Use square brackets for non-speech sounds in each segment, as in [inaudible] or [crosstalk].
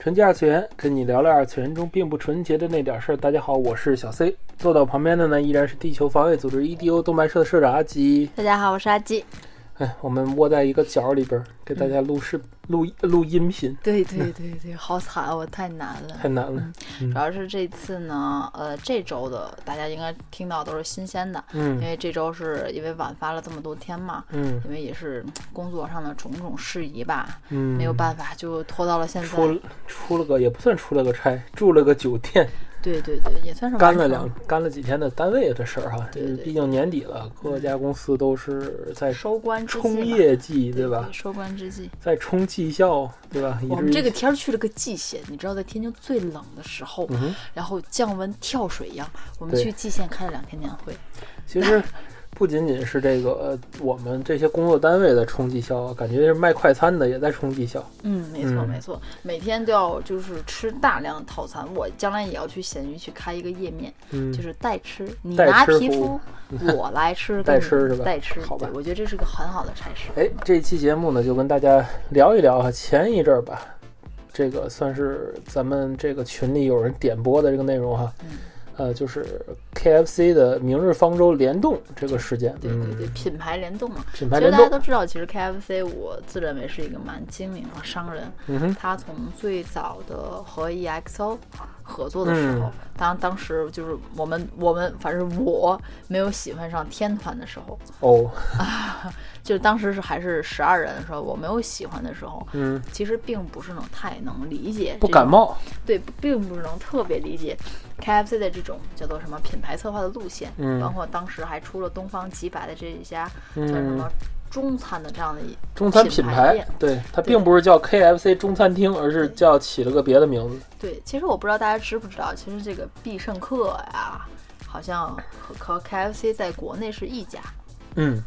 纯洁二次元，跟你聊聊二次元中并不纯洁的那点事儿。大家好，我是小 C，坐到旁边的呢依然是地球防卫组织 EDO 动漫社的社长阿吉。大家好，我是阿吉。哎，[laughs] 我们窝在一个角里边，给大家录视、录录音频。对对对对，好惨，我太难了，太难了。主要是这次呢，呃，这周的大家应该听到都是新鲜的，嗯，因为这周是因为晚发了这么多天嘛，嗯，因为也是工作上的种种事宜吧，嗯，没有办法就拖到了现在。出出了个也不算出了个差，住了个酒店。对对对，也算是干了两干了几天的单位的事儿哈，对，毕竟年底了，各家公司都是在收官冲业绩，对吧？收官之际，在冲绩效，对吧？我们这个天去了个蓟县，你知道，在天津最冷的时候，然后降温跳水一样，我们去蓟县开了两天年会。其实。不仅仅是这个，我们这些工作单位在冲绩效，感觉是卖快餐的也在冲绩效。嗯，没错没错，每天都要就是吃大量套餐。我将来也要去闲鱼去开一个页面，就是代吃，你拿皮肤，[laughs] 我来吃，代吃是吧？代吃，好吧。我觉得这是个很好的差事。哎，这期节目呢，就跟大家聊一聊啊，前一阵儿吧，这个算是咱们这个群里有人点播的这个内容哈。嗯。呃，就是 K F C 的明日方舟联动这个事件，对对对，品牌联动嘛。品牌联动，其实大家都知道，其实 K F C 我自认为是一个蛮精明的商人。嗯哼，他从最早的和 E X O 合作的时候，当当时就是我们我们反正我没有喜欢上天团的时候。哦，啊 [laughs] 就是当时是还是十二人的时候，我没有喜欢的时候，嗯，其实并不是能太能理解，不感冒，对，并不是能特别理解 K F C 的这种叫做什么品牌策划的路线，嗯，包括当时还出了东方几百的这一家叫什么中餐的这样的中餐品牌，对，它并不是叫 K F C 中餐厅，而是叫起了个别的名字。对，其实我不知道大家知不知道，其实这个必胜客呀，好像和和 K F C 在国内是一家，嗯。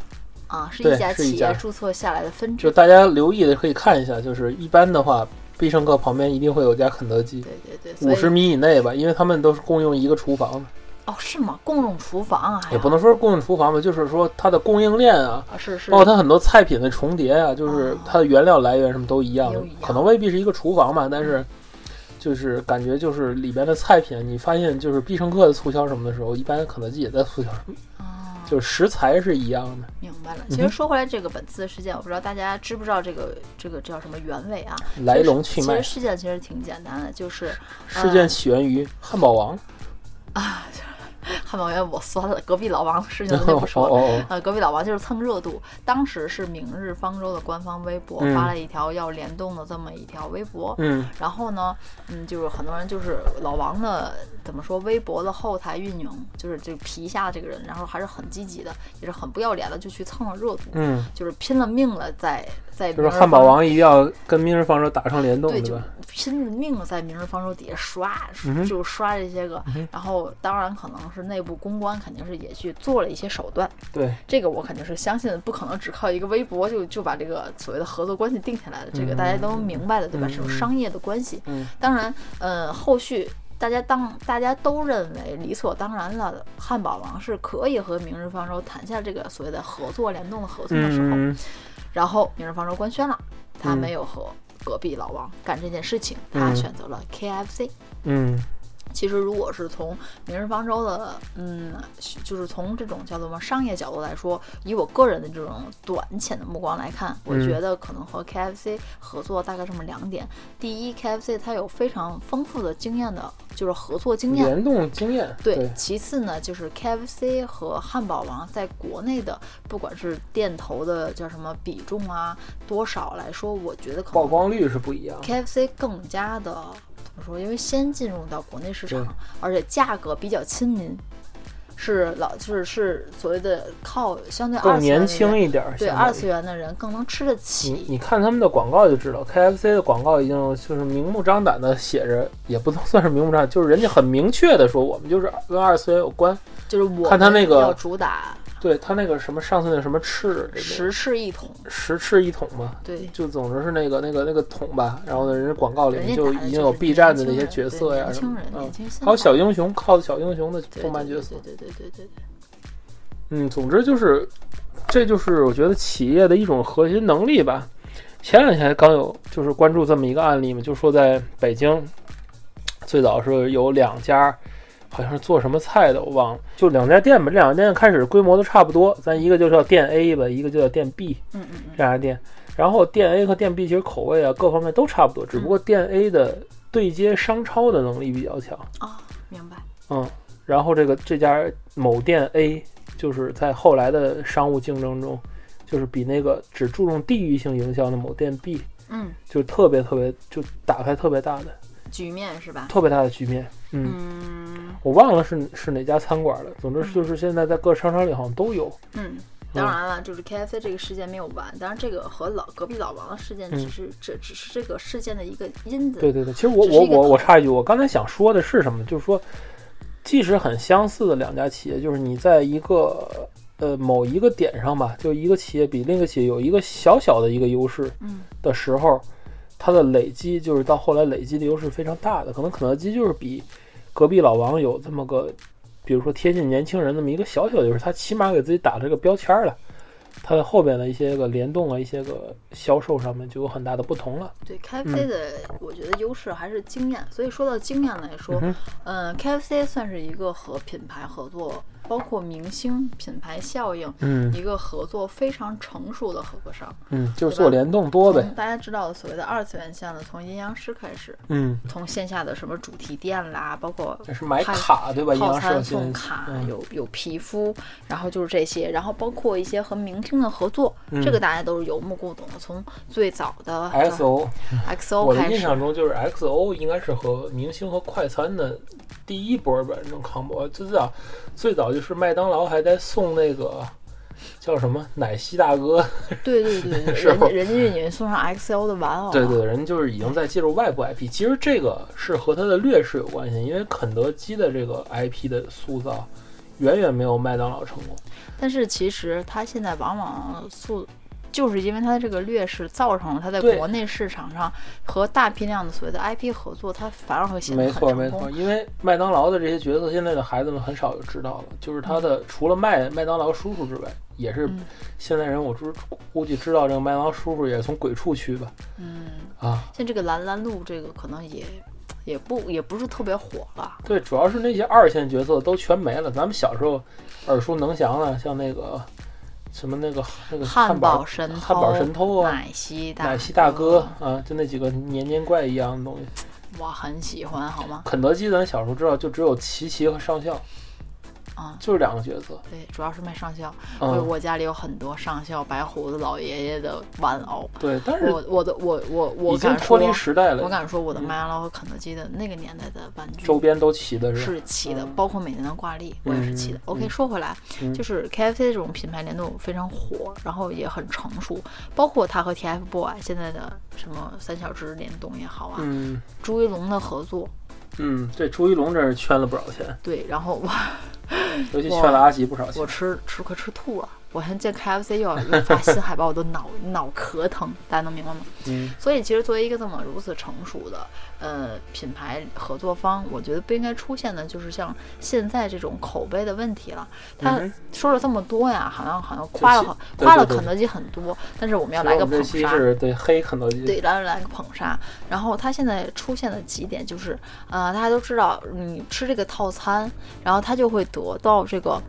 啊，是一家企业注册下来的分支。就大家留意的可以看一下，就是一般的话，必胜客旁边一定会有家肯德基。对对对，五十米以内吧，因为他们都是共用一个厨房的。哦，是吗？共用厨房啊？也不能说是共用厨房吧，就是说它的供应链啊，是是，包括它很多菜品的重叠啊，就是它的原料来源什么都一样，可能未必是一个厨房吧，但是就是感觉就是里边的菜品，你发现就是必胜客的促销什么的时候，一般肯德基也在促销什么。就是食材是一样的，明白了。其实说回来，这个本次事件，我不知道大家知不知道这个这个叫什么原委啊？来龙去脉。其实事件其实挺简单的，就是事件起源于汉堡王 [laughs] 啊。汉堡王我酸了，隔壁老王的事情就不说了。呃，隔壁老王就是蹭热度。当时是明日方舟的官方微博发了一条要联动的这么一条微博。嗯。然后呢，嗯，就是很多人就是老王的怎么说，微博的后台运营，就是这皮下这个人，然后还是很积极的，也是很不要脸的，就去蹭了热度。嗯。就是拼了命了，在在。就是汉堡王一定要跟明日方舟打上联动，对吧？拼了命在明日方舟底下刷，就刷这些个。然后当然可能是内部公关肯定是也去做了一些手段。对，这个我肯定是相信，不可能只靠一个微博就就把这个所谓的合作关系定下来的。这个大家都明白的，对吧？这种商业的关系。嗯。当然，呃，后续大家当大家都认为理所当然了，汉堡王是可以和明日方舟谈下这个所谓的合作联动的合作的时候，然后明日方舟官宣了，他没有和。隔壁老王干这件事情，他选择了 KFC。嗯，其实如果是从明日方舟的，嗯，就是从这种叫做什么商业角度来说，以我个人的这种短浅的目光来看，我觉得可能和 KFC 合作大概这么两点：第一，KFC 它有非常丰富的经验的。就是合作经验，联动经验。对，其次呢，就是 KFC 和汉堡王在国内的，不管是店头的叫什么比重啊，多少来说，我觉得可能曝光率是不一样。KFC 更加的怎么说？因为先进入到国内市场，而且价格比较亲民。是老就是是所谓的靠相对更年轻一点，对二次元的人更能吃得起。你你看他们的广告就知道，KFC 的广告已经就是明目张胆的写着，也不能 [laughs] 算是明目张胆，就是人家很明确的说，我们就是跟二次元有关。就是我看他那个要主打。对他那个什么上次那什么赤十赤一桶，十赤一桶嘛，对，就总之是那个那个那个桶吧。然后呢，人家广告里面就已经有 B 站的那些角色呀什么，嗯，还有小英雄，靠的小英雄的动漫角色，对对对对对。嗯，总之就是，这就是我觉得企业的一种核心能力吧。前两天刚有就是关注这么一个案例嘛，就说在北京，最早是有两家。好像是做什么菜的，我忘了。就两家店吧，这两家店开始规模都差不多。咱一个就叫店 A 吧，一个就叫店 B。嗯嗯这两家店，然后店 A 和店 B 其实口味啊各方面都差不多，只不过店 A 的对接商超的能力比较强。哦，明白。嗯，然后这个这家某店 A 就是在后来的商务竞争中，就是比那个只注重地域性营销的某店 B，嗯，就特别特别就打开特别大的局面是吧？特别大的局面。嗯，我忘了是是哪家餐馆了。总之就是现在在各商场里好像都有。嗯，当然了，就是 K F C 这个事件没有完。当然，这个和老隔壁老王的事件只是这只是这个事件的一个因子。对对对，其实我我我我插一句，我刚才想说的是什么？就是说，即使很相似的两家企业，就是你在一个呃某一个点上吧，就一个企业比另一个企业有一个小小的一个优势嗯的时候，它的累积就是到后来累积的优势非常大的。可能肯德基就是比。隔壁老王有这么个，比如说贴近年轻人那么一个小小的优势，他起码给自己打了个标签了，它的后边的一些个联动啊，一些个销售上面就有很大的不同了。对，KFC 的我觉得优势还是经验，所以说到经验来说，嗯，KFC 算是一个和品牌合作。包括明星品牌效应，嗯，一个合作非常成熟的合作商，嗯，就是做联动多呗。大家知道的所谓的二次元项的，从阴阳师开始，嗯，从线下的什么主题店啦，包括是买卡对吧？套餐送卡，有有皮肤，然后就是这些，然后包括一些和明星的合作，这个大家都是有目共睹的。从最早的 XO，XO，我的印象中就是 XO 应该是和明星和快餐的。第一波吧，这种康博最早最早就是麦当劳还在送那个叫什么奶昔大哥，[laughs] 对对 [laughs] 对，人家人家给你送上 XO 的玩偶，对对，人就是已经在介入外部 IP，其实这个是和它的劣势有关系，因为肯德基的这个 IP 的塑造远远没有麦当劳成功，但是其实它现在往往塑。就是因为它的这个劣势，造成了它在国内市场上和大批量的所谓的 IP 合作，它反而会显得很成功。没错，没错。因为麦当劳的这些角色，现在的孩子们很少有知道了。就是他的除了麦麦当劳叔叔之外，也是现在人我知估计知道这个麦当劳叔叔也是从鬼畜区吧。嗯啊，像这个蓝蓝路，这个可能也也不也不是特别火了。对，主要是那些二线角色都全没了。咱们小时候耳熟能详的，像那个。什么那个那个汉堡神汉堡神偷啊，奶昔奶昔大哥啊，就那几个年年怪一样的东西，我很喜欢，好吗？肯德基咱小时候知道，就只有奇奇和上校。啊，就是两个角色，对，主要是卖上校。我我家里有很多上校白胡子老爷爷的玩偶。对，但是我我的我我我已经脱离时代了。我敢说，我的麦当劳和肯德基的那个年代的玩具周边都齐的是是齐的，包括每年的挂历我也是齐的。OK，说回来，就是 KFC 这种品牌联动非常火，然后也很成熟，包括它和 TFBOY 现在的什么三小只联动也好啊，朱一龙的合作。嗯，这朱一龙真是圈了不少钱。对，然后我，尤其劝了阿吉不少钱。我吃吃可吃吐了。我现在见 KFC 又要又发新海报，我都脑脑壳疼，大家能明白吗？嗯。所以其实作为一个这么如此成熟的呃品牌合作方，我觉得不应该出现的就是像现在这种口碑的问题了。他说了这么多呀，好像好像夸了夸了肯德基很多，但是我们要来个捧杀，对黑肯德基，对来来个捧杀。然后他现在出现的几点就是，呃，大家都知道你吃这个套餐，然后他就会得到这个。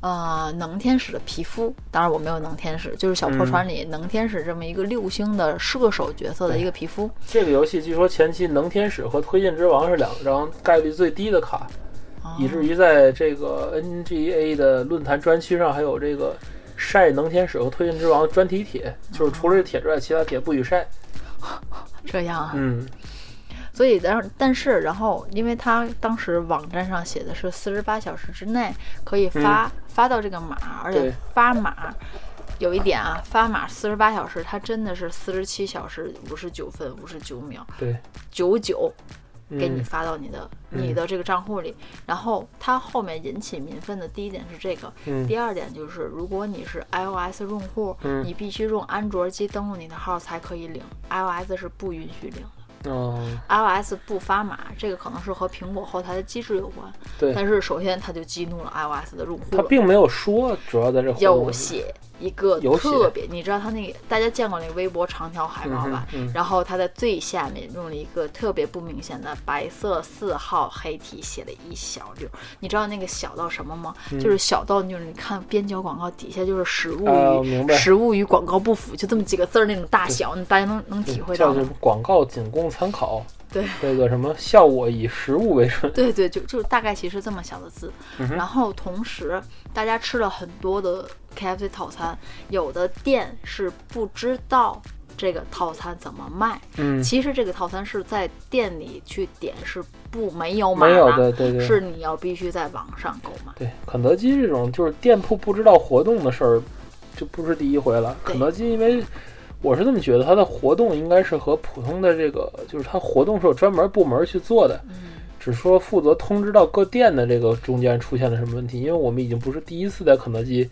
呃，能天使的皮肤，当然我没有能天使，就是小破船里能天使这么一个六星的射手角色的一个皮肤。这个游戏据说前期能天使和推进之王是两张概率最低的卡，以至于在这个 NGA 的论坛专区上还有这个晒能天使和推进之王专题帖，就是除了这帖之外，其他帖不许晒。[laughs] 这样啊？嗯。所以，然后，但是，然后，因为他当时网站上写的是四十八小时之内可以发发到这个码，而且发码有一点啊，发码四十八小时，它真的是四十七小时五十九分五十九秒，对，九九给你发到你的你的这个账户里。然后它后面引起民愤的第一点是这个，第二点就是如果你是 iOS 用户，你必须用安卓机登录你的号才可以领，iOS 是不允许领。哦，iOS 不发码，这个可能是和苹果后台的机制有关。对，但是首先它就激怒了 iOS 的用户。它并没有说，主要在这有写。一个特别，你知道他那个大家见过那个微博长条海报吧？然后他在最下面用了一个特别不明显的白色四号黑体写了一小溜。你知道那个小到什么吗？就是小到就是你看边角广告底下就是实物与实物与广告不符，就这么几个字儿那种大小，你大家能能体会到吗？广告仅供参考。对，[laughs] 这个什么效果以实物为准。对对，就就大概其实这么小的字。然后同时，大家吃了很多的 KFC 套餐，有的店是不知道这个套餐怎么卖。嗯，其实这个套餐是在店里去点是不没有买没有的，对对，是你要必须在网上购买。对，肯德基这种就是店铺不知道活动的事儿，就不是第一回了。肯德基因为。我是这么觉得，它的活动应该是和普通的这个，就是它活动是有专门部门去做的，只说负责通知到各店的这个中间出现了什么问题。因为我们已经不是第一次在肯德基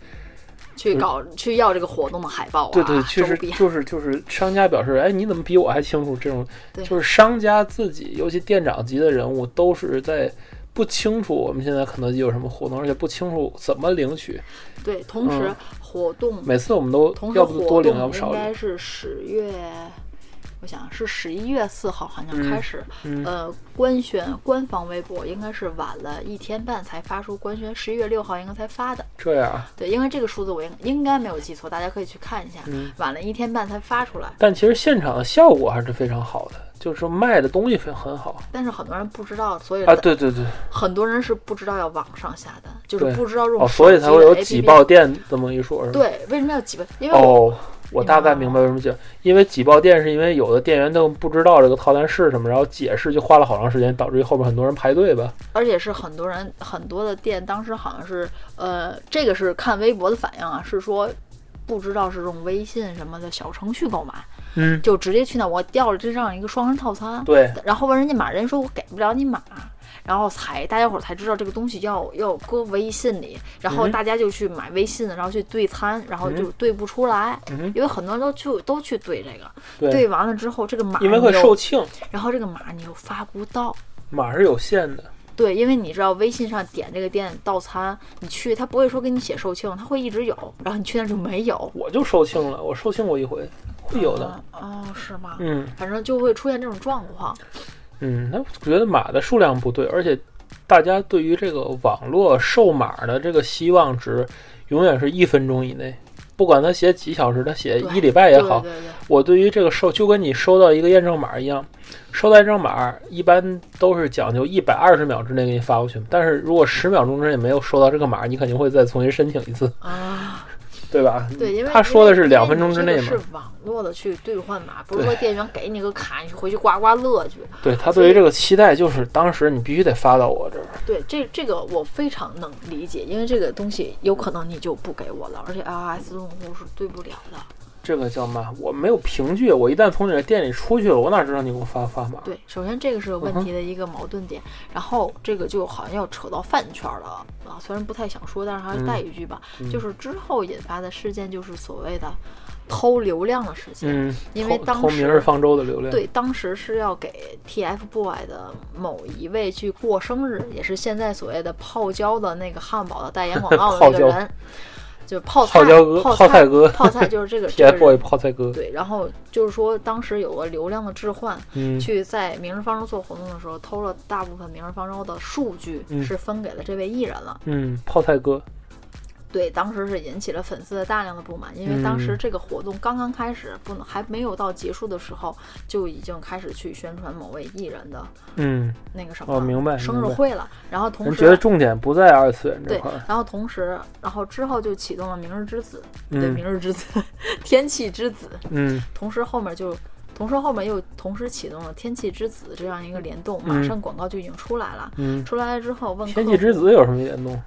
去搞去要这个活动的海报啊，对对，确实就是就是商家表示，哎，你怎么比我还清楚？这种就是商家自己，尤其店长级的人物都是在。不清楚我们现在肯德基有什么活动，而且不清楚怎么领取。对，同时活动每次我们都要不多领，要不少领。应该是十月。我想是十一月四号好像开始，呃，官宣官方微博应该是晚了一天半才发出官宣，十一月六号应该才发的。这样？对，因为这个数字我应应该没有记错，大家可以去看一下，晚了一天半才发出来。但其实现场的效果还是非常好的，就是说卖的东西很很好。但是很多人不知道，所以啊，对对对，很多人是不知道要网上下单，就是不知道用哦，所以才会有挤爆店这么一说，是吧？对，为什么要挤爆？因为哦。我大概明白为什么讲，因为挤爆店是因为有的店员都不知道这个套餐是什么，然后解释就花了好长时间，导致于后边很多人排队吧。而且是很多人很多的店当时好像是，呃，这个是看微博的反应啊，是说不知道是用微信什么的小程序购买，嗯，就直接去那我调了这样一个双人套餐，对，然后问人家码，人家说我给不了你码。然后才大家伙儿才知道这个东西要要搁微信里，然后大家就去买微信，然后去对餐，然后就对不出来，因为很多人都去都去对这个，对完了之后这个码因为会售罄，然后这个码你又发不到，码是有限的，对，因为你知道微信上点这个店到餐，你去他不会说给你写售罄，他会一直有，然后你去那就没有，我就售罄了，我售罄过一回，会有的，哦，是吗？嗯，反正就会出现这种状况。嗯，那我觉得码的数量不对，而且大家对于这个网络售码的这个希望值，永远是一分钟以内。不管他写几小时，他写一礼拜也好，我对于这个收就跟你收到一个验证码一样，收到验证码一般都是讲究一百二十秒之内给你发过去。但是如果十秒钟之内没有收到这个码，你肯定会再重新申请一次啊。对吧？对，因为他说的是两分钟之内嘛。是网络的去兑换码，不是说店员给你个卡，你回去刮刮乐去。对他对于这个期待，就是当时你必须得发到我这儿。对，这这个我非常能理解，因为这个东西有可能你就不给我了，而且 iOS 用户是对不了的。这个叫嘛？我没有凭据，我一旦从你的店里出去了，我哪知道你给我发发码？对，首先这个是问题的一个矛盾点，然后这个就好像要扯到饭圈了啊，虽然不太想说，但是还是带一句吧，就是之后引发的事件就是所谓的偷流量的事情，嗯，因为当时明日方舟的流量，对，当时是要给 TFBOY 的某一位去过生日，也是现在所谓的泡椒的那个汉堡的代言广告的那个 [laughs] 人。就是泡菜，泡菜哥，泡菜就是这个。[laughs] TFBOY 泡菜哥。对，然后就是说，当时有个流量的置换，去在明日方舟做活动的时候，偷了大部分明日方舟的数据，是分给了这位艺人了。嗯，泡菜哥。对，当时是引起了粉丝的大量的不满，因为当时这个活动刚刚开始，不能还没有到结束的时候，就已经开始去宣传某位艺人的，嗯，那个什么，哦，明白，生日会了。然后同时觉得重点不在二次元这块。对，然后同时，然后之后就启动了明日之子，对，明日之子，[laughs] 天气之子。嗯，同时后面就同时后面又同时启动了《天气之子》这样一个联动，马上广告就已经出来了。嗯，出来了之后问天气之子有什么联动？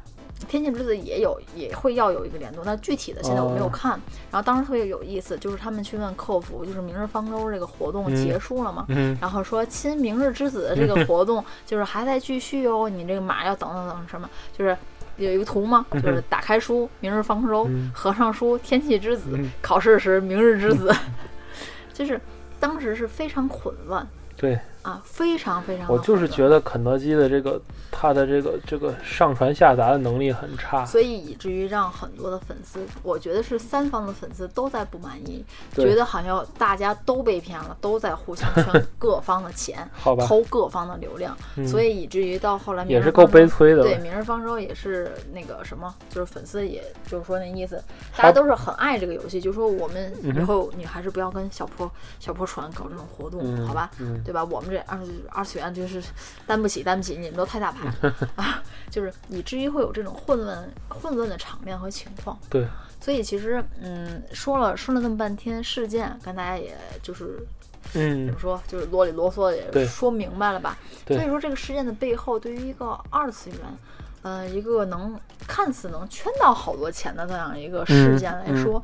天气之子也有也会要有一个联动，但具体的现在我没有看。然后当时特别有意思，就是他们去问客服，就是明日方舟这个活动结束了吗？嗯，然后说亲明日之子这个活动就是还在继续哦，你这个码要等等等什么，就是有一个图吗？就是打开书明日方舟，合上书天气之子，考试时明日之子，[laughs] 就是当时是非常混乱。对。啊，非常非常。我就是觉得肯德基的这个，它的这个这个上传下达的能力很差，所以以至于让很多的粉丝，我觉得是三方的粉丝都在不满意，觉得好像大家都被骗了，都在互相圈 [laughs] 各方的钱，好吧偷各方的流量，所以以至于到后来也是够悲催的。对，明日方舟也是那个什么，就是粉丝也就是说那意思，大家都是很爱这个游戏，就说我们以后你还是不要跟小破小破船搞这种活动，好吧？对吧？我们。这二二次元就是担不起，担不起，你们都太大牌 [laughs] 啊！就是以至于会有这种混乱、混乱的场面和情况。对，所以其实，嗯，说了说了那么半天事件，跟大家也就是，嗯，怎么说，就是啰里啰嗦也说明白了吧？所以说，这个事件的背后，对于一个二次元，呃，一个能看似能圈到好多钱的这样一个事件来说，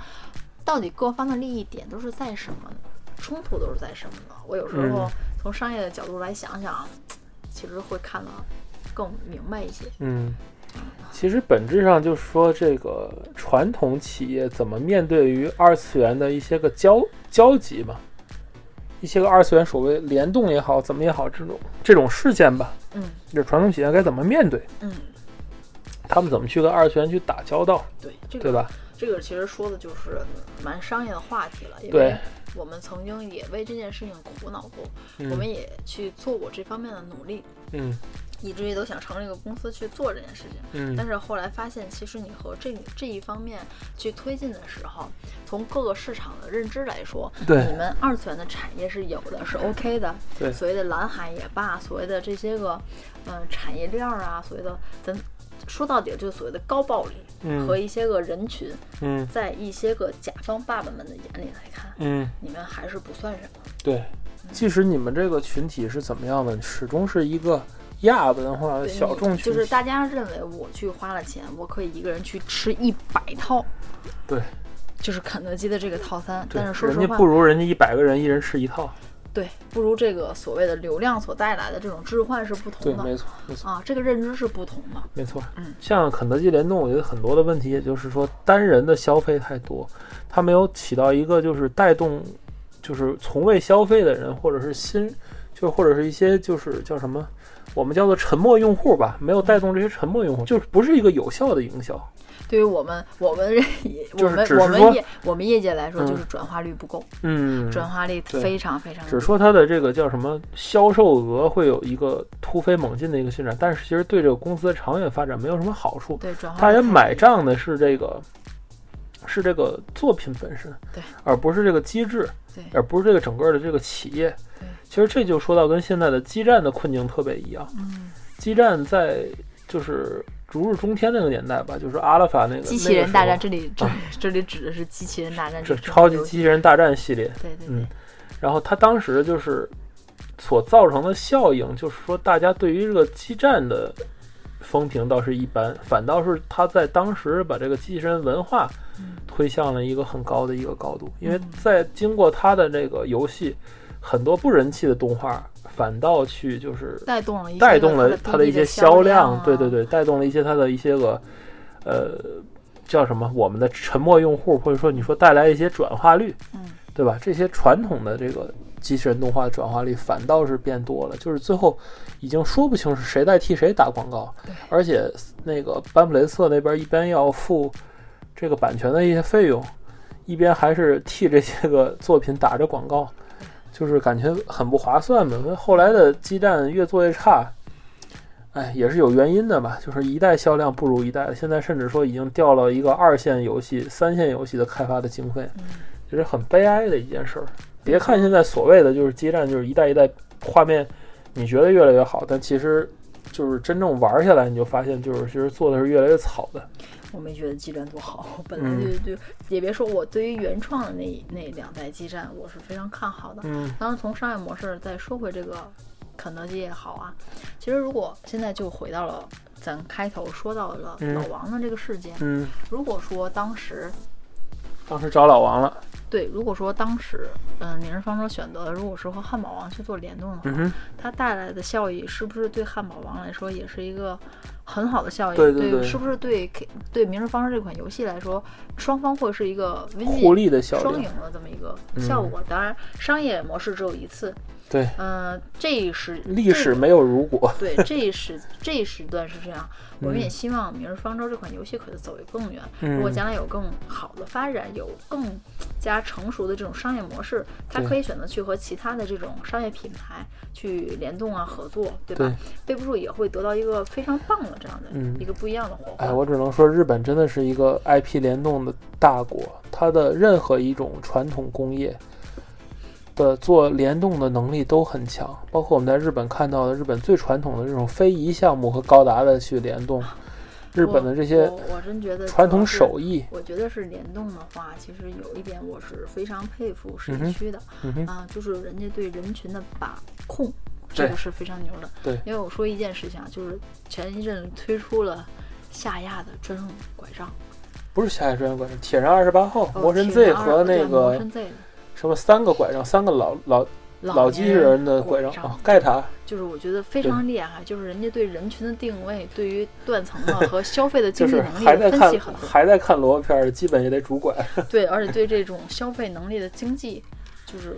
到底各方的利益点都是在什么呢？冲突都是在什么呢？我有时候从商业的角度来想想，其实会看得更明白一些。嗯，其实本质上就是说，这个传统企业怎么面对于二次元的一些个交交集嘛，一些个二次元所谓联动也好，怎么也好，这种这种事件吧。嗯，这传统企业该怎么面对？嗯，他们怎么去跟二次元去打交道？对，这个对吧？这个其实说的就是蛮商业的话题了，因为。我们曾经也为这件事情苦恼过，我们也去做过这方面的努力，嗯，以至于都想成立一个公司去做这件事情，嗯，但是后来发现，其实你和这这一方面去推进的时候，从各个市场的认知来说，对，你们二次元的产业是有的，是 OK 的，对，所谓的蓝海也罢，所谓的这些个，嗯，产业链啊，所谓的咱。说到底就是所谓的高暴力和一些个人群，嗯，在一些个甲方爸爸们的眼里来看，嗯，你们还是不算什么。对，即使你们这个群体是怎么样的，始终是一个亚文化小众群，就是大家认为我去花了钱，我可以一个人去吃一百套，对，就是肯德基的这个套餐。但是说实话，人家不如人家一百个人一人吃一套。对，不如这个所谓的流量所带来的这种置换是不同的，对，没错，没错啊，这个认知是不同的，没错，嗯，像肯德基联动，我觉得很多的问题，也就是说单人的消费太多，它没有起到一个就是带动，就是从未消费的人，或者是新，就或者是一些就是叫什么，我们叫做沉默用户吧，没有带动这些沉默用户，就是不是一个有效的营销。对于我们，我们 [laughs] 我们我们业我们业界来说，就是转化率不够，嗯，转化率非常非常。只说它的这个叫什么销售额会有一个突飞猛进的一个进展，但是其实对这个公司的长远发展没有什么好处。对，转化大家买账的是这个，是这个作品本身，对，而不是这个机制，对，而不是这个整个的这个企业。对，其实这就说到跟现在的基站的困境特别一样。嗯，基站在就是。如日中天那个年代吧，就是阿拉法那个机器人大战，这里这这里指的是机器人大战，这超级机器人大战系列。对对，嗯，然后他当时就是所造成的效应，就是说大家对于这个基站的风评倒是一般，反倒是他在当时把这个机器人文化推向了一个很高的一个高度，因为在经过他的这个游戏，很多不人气的动画。反倒去就是带动了带动了它的一些销量，对对对，带动了一些他的一些个呃叫什么我们的沉默用户，或者说你说带来一些转化率，嗯，对吧？这些传统的这个机器人动画的转化率反倒是变多了，就是最后已经说不清是谁在替谁打广告，而且那个班普雷瑟那边一边要付这个版权的一些费用，一边还是替这些个作品打着广告。就是感觉很不划算嘛，因为后来的基站越做越差，哎，也是有原因的吧。就是一代销量不如一代，现在甚至说已经掉了一个二线游戏、三线游戏的开发的经费，这是很悲哀的一件事儿。别看现在所谓的就是基站，就是一代一代画面，你觉得越来越好，但其实就是真正玩下来，你就发现就是其实做的是越来越草的。我没觉得基站多好，本来就就也别说我对于原创的那那两代基站，我是非常看好的。嗯，当然从商业模式再说回这个肯德基也好啊，其实如果现在就回到了咱开头说到了老王的这个事件，嗯，如果说当时当时找老王了，对，如果说当时嗯明日方舟选择如果是和汉堡王去做联动的话，嗯它带来的效益是不是对汉堡王来说也是一个？很好的效益，对对对，是不是对对《明日方舟》这款游戏来说，双方会是一个互利的效双赢的这么一个效果？当然，商业模式只有一次。对，嗯，这是历史没有如果。对，这一时这一时段是这样。[laughs] 我们也希望《明日方舟》这款游戏可以走得更远。如果将来有更好的发展，有更加成熟的这种商业模式，它可以选择去和其他的这种商业品牌去联动啊、合作，对吧？背不住也会得到一个非常棒的这样的一个不一样的火花。哎，我只能说，日本真的是一个 IP 联动的大国，它的任何一种传统工业。的做联动的能力都很强，包括我们在日本看到的日本最传统的这种非遗项目和高达的去联动，日本的这些我真觉得传统手艺，我觉得是联动的话，其实有一点我是非常佩服神区的啊，就是人家对人群的把控，这个是非常牛的。对，因为我说一件事情啊，就是前一阵推出了夏亚的专用拐杖，不是夏亚专用拐杖，铁人二十八号魔神 Z 和那个。什么三个拐杖，三个老老老机器人的拐杖啊？盖塔就是我觉得非常厉害，就是人家对人群的定位，对于断层的和消费的经济能力的分析很多。还在看萝卜片，基本也得拄拐。对，而且对这种消费能力的经济，就是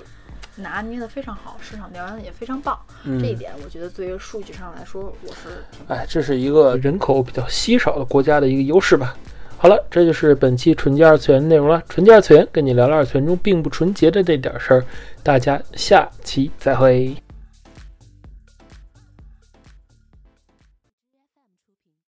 拿捏的非常好，市场调研的也非常棒。这一点我觉得对于数据上来说，我是挺哎，这是一个人口比较稀少的国家的一个优势吧。好了，这就是本期纯洁二次元内容了。纯洁二次元跟你聊聊二次元中并不纯洁的这点事儿，大家下期再会。